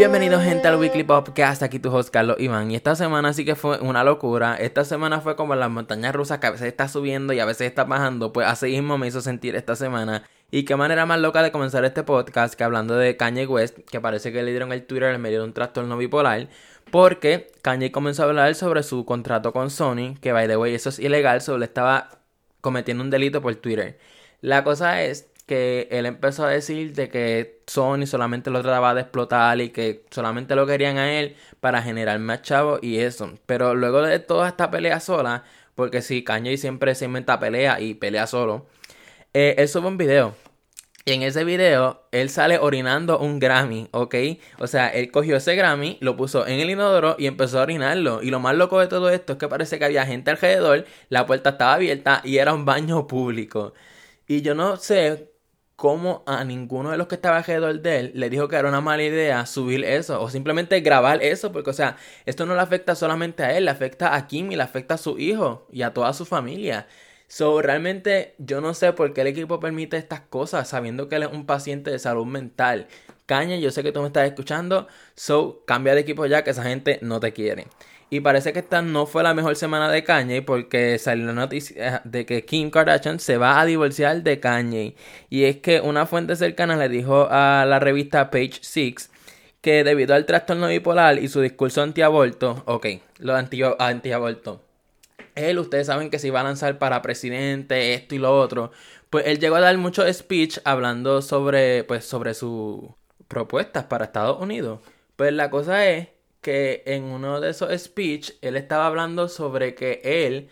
Bienvenidos gente al Weekly Podcast, aquí tu host Carlos Iván. Y esta semana sí que fue una locura, esta semana fue como las montañas rusas que a veces está subiendo y a veces está bajando, pues así mismo me hizo sentir esta semana. Y qué manera más loca de comenzar este podcast que hablando de Kanye West, que parece que le dieron el Twitter en medio de un trastorno bipolar, porque Kanye comenzó a hablar sobre su contrato con Sony, que by the way eso es ilegal, solo estaba cometiendo un delito por Twitter. La cosa es que él empezó a decir de que Sony solamente lo trataba de explotar y que solamente lo querían a él para generar más chavos y eso. Pero luego de toda esta pelea sola, porque si Kanye siempre se inventa pelea y pelea solo, eh, él sube un video. Y en ese video, él sale orinando un Grammy, ¿ok? O sea, él cogió ese Grammy, lo puso en el inodoro y empezó a orinarlo. Y lo más loco de todo esto es que parece que había gente alrededor, la puerta estaba abierta y era un baño público. Y yo no sé cómo a ninguno de los que estaba alrededor de él le dijo que era una mala idea subir eso o simplemente grabar eso, porque o sea, esto no le afecta solamente a él, le afecta a Kim y le afecta a su hijo y a toda su familia. So, realmente yo no sé por qué el equipo permite estas cosas sabiendo que él es un paciente de salud mental. Caña, yo sé que tú me estás escuchando, so cambia de equipo ya que esa gente no te quiere. Y parece que esta no fue la mejor semana de Kanye porque salió la noticia eh, de que Kim Kardashian se va a divorciar de Kanye. Y es que una fuente cercana le dijo a la revista Page Six que debido al trastorno bipolar y su discurso antiaborto, ok, lo anti antiaborto, él, ustedes saben que se iba a lanzar para presidente, esto y lo otro, pues él llegó a dar mucho speech hablando sobre, pues, sobre sus propuestas para Estados Unidos. Pues la cosa es que en uno de esos speech él estaba hablando sobre que él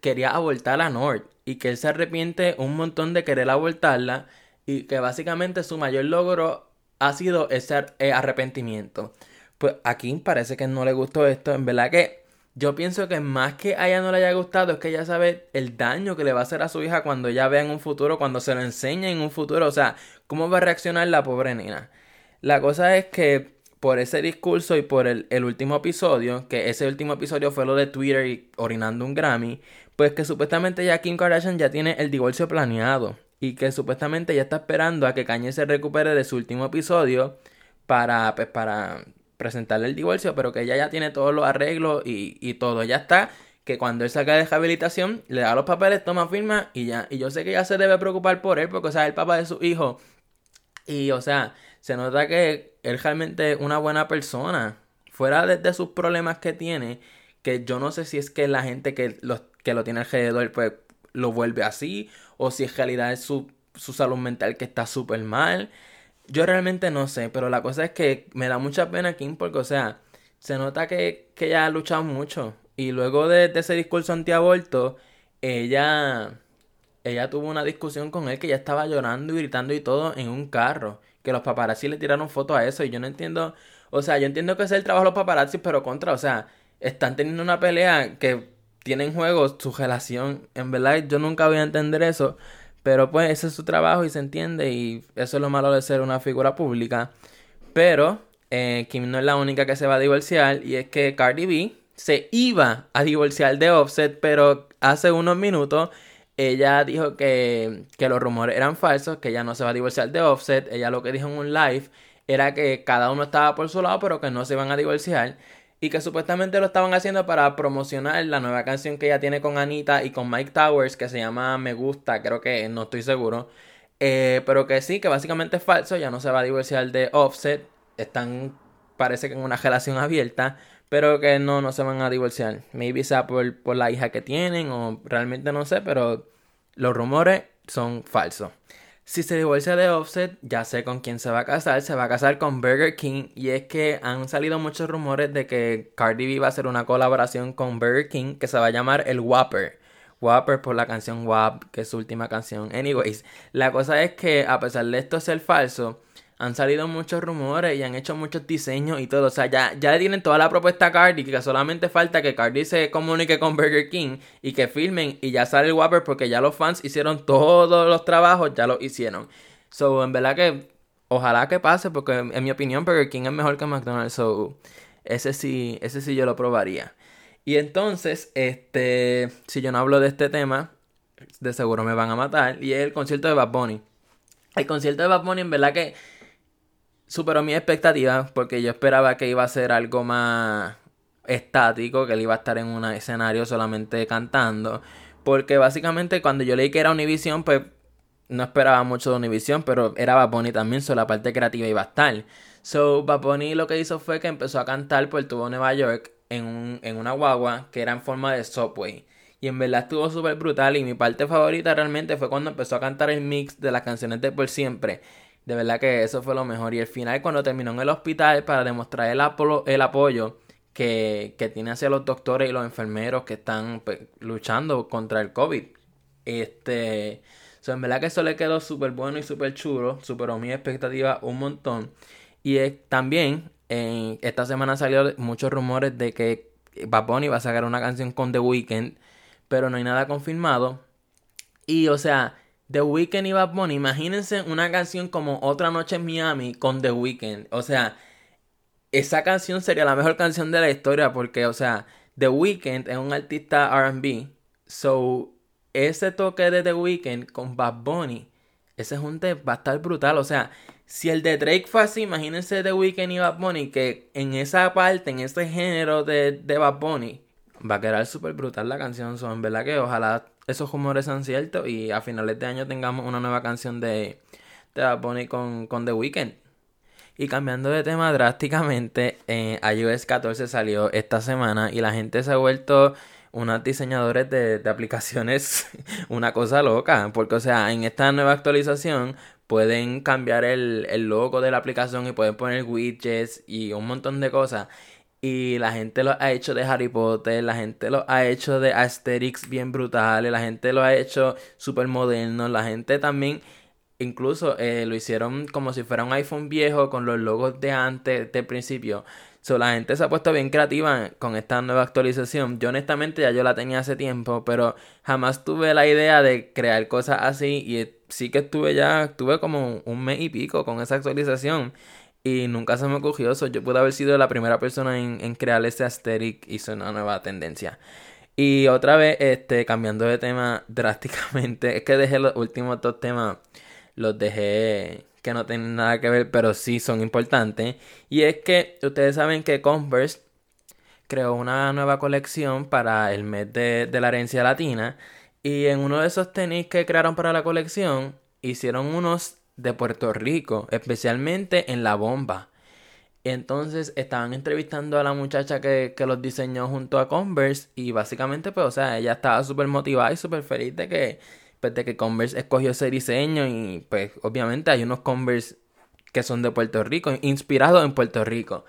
quería abortar a North y que él se arrepiente un montón de querer abortarla y que básicamente su mayor logro ha sido ese eh, arrepentimiento. Pues aquí parece que no le gustó esto, en verdad que yo pienso que más que a ella no le haya gustado es que ella sabe el daño que le va a hacer a su hija cuando ella vea en un futuro, cuando se lo enseñe en un futuro, o sea, cómo va a reaccionar la pobre nena. La cosa es que por ese discurso y por el, último episodio, que ese último episodio fue lo de Twitter y orinando un Grammy, pues que supuestamente ya Kim Kardashian ya tiene el divorcio planeado y que supuestamente ya está esperando a que Kanye se recupere de su último episodio para, pues, para presentarle el divorcio, pero que ella ya tiene todos los arreglos y, y todo, ya está que cuando él salga de rehabilitación, le da los papeles, toma firma y ya. Y yo sé que ya se debe preocupar por él, porque, o sea, es el papá de su hijo. Y, o sea, se nota que él realmente es una buena persona. Fuera de, sus problemas que tiene, que yo no sé si es que la gente que lo, que lo tiene alrededor pues lo vuelve así, o si en realidad es su, su salud mental que está súper mal. Yo realmente no sé, pero la cosa es que me da mucha pena Kim porque, o sea, se nota que, que ella ha luchado mucho. Y luego de, de ese discurso antiaborto, ella, ella tuvo una discusión con él que ya estaba llorando y gritando y todo en un carro que los paparazzi le tiraron fotos a eso y yo no entiendo, o sea, yo entiendo que es el trabajo de los paparazzi, pero contra, o sea, están teniendo una pelea que tienen en juego su relación, en verdad yo nunca voy a entender eso, pero pues ese es su trabajo y se entiende y eso es lo malo de ser una figura pública, pero eh, Kim no es la única que se va a divorciar y es que Cardi B se iba a divorciar de Offset, pero hace unos minutos ella dijo que, que los rumores eran falsos, que ella no se va a divorciar de Offset. Ella lo que dijo en un live era que cada uno estaba por su lado, pero que no se iban a divorciar. Y que supuestamente lo estaban haciendo para promocionar la nueva canción que ella tiene con Anita y con Mike Towers, que se llama Me Gusta, creo que no estoy seguro. Eh, pero que sí, que básicamente es falso, ya no se va a divorciar de Offset. Están, parece que en una relación abierta pero que no, no se van a divorciar. Maybe sea por, por la hija que tienen o realmente no sé, pero los rumores son falsos. Si se divorcia de Offset, ya sé con quién se va a casar. Se va a casar con Burger King. Y es que han salido muchos rumores de que Cardi B va a hacer una colaboración con Burger King que se va a llamar el Whopper. Whopper por la canción WAP, que es su última canción. Anyways, la cosa es que a pesar de esto ser falso, han salido muchos rumores y han hecho muchos diseños y todo. O sea, ya, ya tienen toda la propuesta a Cardi, solamente falta que Cardi se comunique con Burger King y que filmen y ya sale el Whopper porque ya los fans hicieron todos los trabajos, ya lo hicieron. So, en verdad que ojalá que pase porque en mi opinión Burger King es mejor que McDonald's. So, ese sí, ese sí yo lo probaría. Y entonces, este, si yo no hablo de este tema, de seguro me van a matar. Y es el concierto de Bad Bunny. El concierto de Bad Bunny, en verdad que superó mi expectativa porque yo esperaba que iba a ser algo más estático, que él iba a estar en un escenario solamente cantando. Porque básicamente cuando yo leí que era Univision, pues no esperaba mucho de Univision, pero era Bad Bunny también, so la parte creativa iba a estar. So Bad Bunny lo que hizo fue que empezó a cantar por tuvo Nueva York en, un, en una guagua que era en forma de subway. Y en verdad estuvo súper brutal. Y mi parte favorita realmente fue cuando empezó a cantar el mix de las canciones de Por Siempre. De verdad que eso fue lo mejor. Y el final, cuando terminó en el hospital para demostrar el, el apoyo que, que, tiene hacia los doctores y los enfermeros que están pues, luchando contra el COVID. Este. en verdad que eso le quedó súper bueno y súper chulo. Superó mi expectativa un montón. Y también, en esta semana salió muchos rumores de que Bad Bunny va a sacar una canción con The Weeknd pero no hay nada confirmado. Y o sea, The Weeknd y Bad Bunny, imagínense una canción como Otra Noche en Miami con The Weeknd. O sea, esa canción sería la mejor canción de la historia porque, o sea, The Weeknd es un artista RB. So, ese toque de The Weeknd con Bad Bunny, ese junte va a estar brutal. O sea, si el de Drake fue así, imagínense The Weeknd y Bad Bunny, que en esa parte, en ese género de, de Bad Bunny, va a quedar súper brutal la canción. Son, en verdad que ojalá esos rumores sean ciertos y a finales de año tengamos una nueva canción de, de Bad con, con The Weeknd. Y cambiando de tema drásticamente, eh, iOS 14 salió esta semana y la gente se ha vuelto unos diseñadores de, de, aplicaciones una cosa loca. Porque, o sea, en esta nueva actualización pueden cambiar el, el logo de la aplicación y pueden poner widgets y un montón de cosas. Y la gente lo ha hecho de Harry Potter, la gente lo ha hecho de Asterix bien brutales, la gente lo ha hecho súper moderno, la gente también incluso eh, lo hicieron como si fuera un iPhone viejo con los logos de antes, de principio. So, la gente se ha puesto bien creativa con esta nueva actualización. Yo honestamente ya yo la tenía hace tiempo, pero jamás tuve la idea de crear cosas así y sí que estuve ya, tuve como un mes y pico con esa actualización. Y nunca se me ocurrió eso. Yo pude haber sido la primera persona en, crear ese Asterix y una nueva tendencia. Y otra vez, este, cambiando de tema drásticamente, es que dejé los últimos dos temas, los dejé que no tienen nada que ver, pero sí son importantes. Y es que ustedes saben que Converse creó una nueva colección para el mes de, de la herencia latina. Y en uno de esos tenis que crearon para la colección, hicieron unos de Puerto Rico, especialmente en La Bomba. Entonces estaban entrevistando a la muchacha que, los diseñó junto a Converse y básicamente pues o sea, ella estaba súper motivada y súper feliz de que, pues, de que Converse escogió ese diseño y pues obviamente hay unos Converse que son de Puerto Rico, inspirados en Puerto Rico.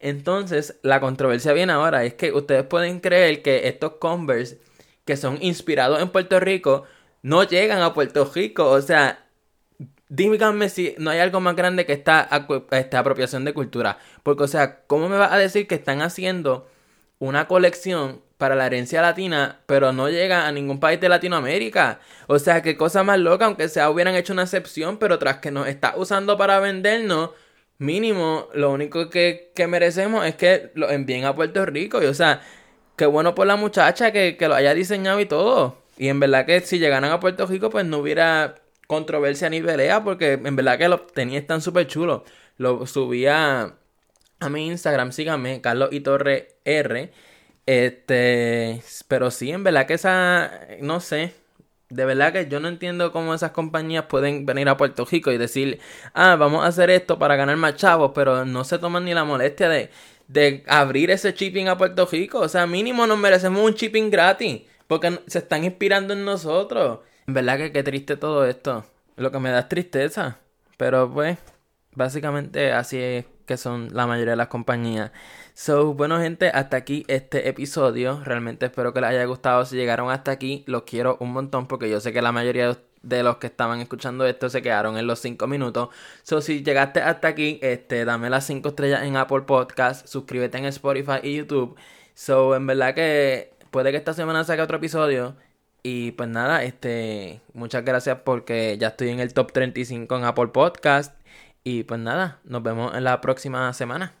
Entonces la controversia viene ahora, es que ustedes pueden creer que estos Converse que son inspirados en Puerto Rico no llegan a Puerto Rico, o sea, Díganme si no hay algo más grande que esta, esta apropiación de cultura. Porque, o sea, ¿cómo me vas a decir que están haciendo una colección para la herencia latina, pero no llega a ningún país de Latinoamérica? O sea, qué cosa más loca, aunque sea hubieran hecho una excepción, pero tras que nos está usando para vendernos, mínimo, lo único que, merecemos es que lo envíen a Puerto Rico. Y, o sea, qué bueno por la muchacha que, que lo haya diseñado y todo. Y en verdad que si llegaran a Puerto Rico, pues no hubiera controversia ni pelea porque en verdad que lo tenía tan súper chulo. Lo subía a mi Instagram, síganme, Carlos y Torre R. Este, pero sí, en verdad que esa, no sé, de verdad que yo no entiendo cómo esas compañías pueden venir a Puerto Rico y decir, ah, vamos a hacer esto para ganar más chavos, pero no se toman ni la molestia de, de abrir ese shipping a Puerto Rico. O sea, mínimo nos merecemos un shipping gratis, porque se están inspirando en nosotros. En verdad que qué triste todo esto. Lo que me da es tristeza. Pero pues, básicamente así es que son la mayoría de las compañías. So, bueno gente, hasta aquí este episodio. Realmente espero que les haya gustado. Si llegaron hasta aquí, los quiero un montón porque yo sé que la mayoría de los que estaban escuchando esto se quedaron en los 5 minutos. So, si llegaste hasta aquí, este, dame las 5 estrellas en Apple Podcast, suscríbete en Spotify y YouTube. So, en verdad que puede que esta semana saque otro episodio. Y pues nada, este, muchas gracias porque ya estoy en el top 35 en Apple Podcast. Y pues nada, nos vemos en la próxima semana.